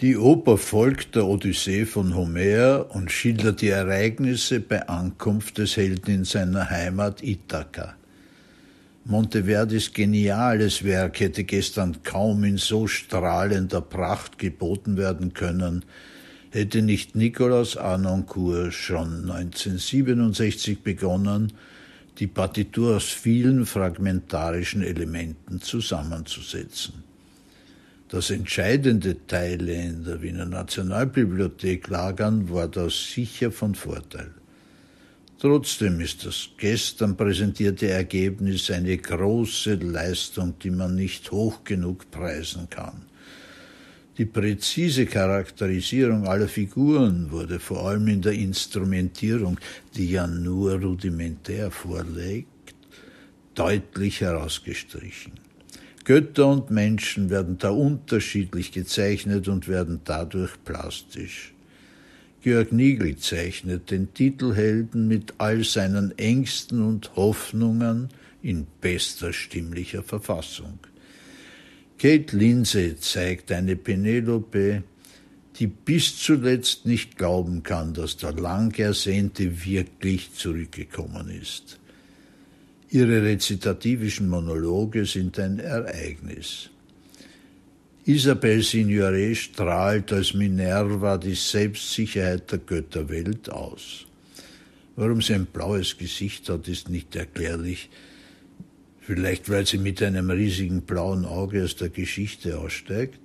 Die Oper folgt der Odyssee von Homer und schildert die Ereignisse bei Ankunft des Helden in seiner Heimat Ithaka. Monteverdis geniales Werk hätte gestern kaum in so strahlender Pracht geboten werden können, hätte nicht Nicolas Arnoncourt schon 1967 begonnen, die Partitur aus vielen fragmentarischen Elementen zusammenzusetzen dass entscheidende Teile in der Wiener Nationalbibliothek lagern, war das sicher von Vorteil. Trotzdem ist das gestern präsentierte Ergebnis eine große Leistung, die man nicht hoch genug preisen kann. Die präzise Charakterisierung aller Figuren wurde vor allem in der Instrumentierung, die ja nur rudimentär vorliegt, deutlich herausgestrichen. Götter und Menschen werden da unterschiedlich gezeichnet und werden dadurch plastisch. Georg Nigel zeichnet den Titelhelden mit all seinen Ängsten und Hoffnungen in bester stimmlicher Verfassung. Kate Lindsay zeigt eine Penelope, die bis zuletzt nicht glauben kann, dass der lang ersehnte wirklich zurückgekommen ist. Ihre rezitativischen Monologe sind ein Ereignis. Isabel Signoret strahlt als Minerva die Selbstsicherheit der Götterwelt aus. Warum sie ein blaues Gesicht hat, ist nicht erklärlich. Vielleicht, weil sie mit einem riesigen blauen Auge aus der Geschichte aussteigt.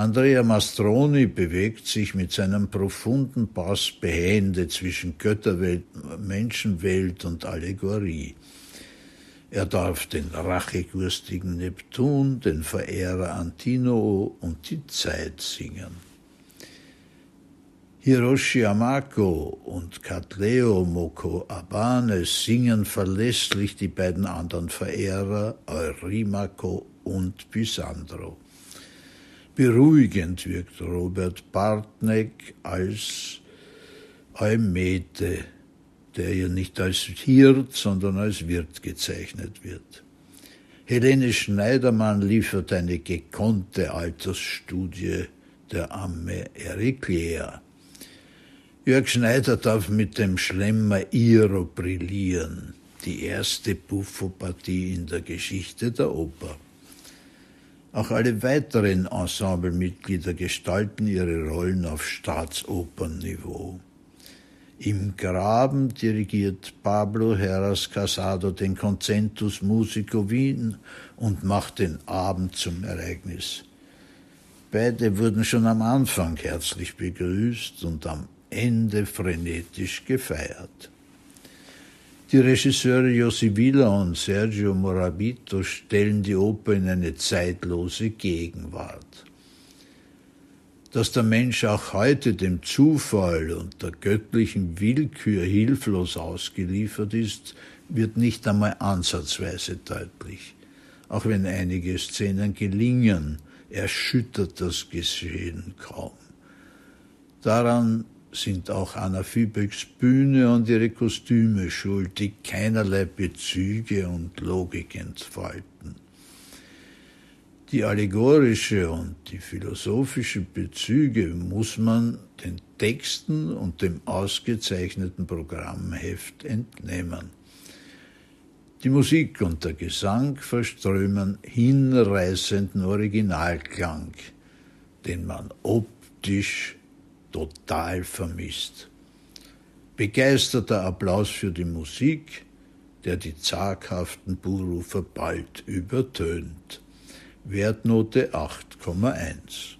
Andrea Mastroni bewegt sich mit seinem profunden Pass behende zwischen Götterwelt, Menschenwelt und Allegorie. Er darf den rachegurstigen Neptun, den Verehrer Antino und die Zeit singen. Hiroshi Amako und Katleo Moko Abane singen verlässlich die beiden anderen Verehrer Eurimako und Pisandro. Beruhigend wirkt Robert Bartneck als Eumete, der ja nicht als Hirt, sondern als Wirt gezeichnet wird. Helene Schneidermann liefert eine gekonnte Altersstudie der Amme Eriklea. Jörg Schneider darf mit dem Schlemmer Iro brillieren, die erste Buffo-Partie in der Geschichte der Oper. Auch alle weiteren Ensemblemitglieder gestalten ihre Rollen auf Staatsopernniveau. Im Graben dirigiert Pablo Heras Casado den Concentus Musico Wien und macht den Abend zum Ereignis. Beide wurden schon am Anfang herzlich begrüßt und am Ende frenetisch gefeiert. Die Regisseure Josi Villa und Sergio Morabito stellen die Oper in eine zeitlose Gegenwart. Dass der Mensch auch heute dem Zufall und der göttlichen Willkür hilflos ausgeliefert ist, wird nicht einmal ansatzweise deutlich. Auch wenn einige Szenen gelingen, erschüttert das Geschehen kaum. Daran sind auch Anna Fübecks Bühne und ihre Kostüme schuld, die keinerlei Bezüge und Logik entfalten. Die allegorische und die philosophische Bezüge muss man den Texten und dem ausgezeichneten Programmheft entnehmen. Die Musik und der Gesang verströmen hinreißenden Originalklang, den man optisch total vermisst. Begeisterter Applaus für die Musik, der die zaghaften Buhrufer bald übertönt. Wertnote 8,1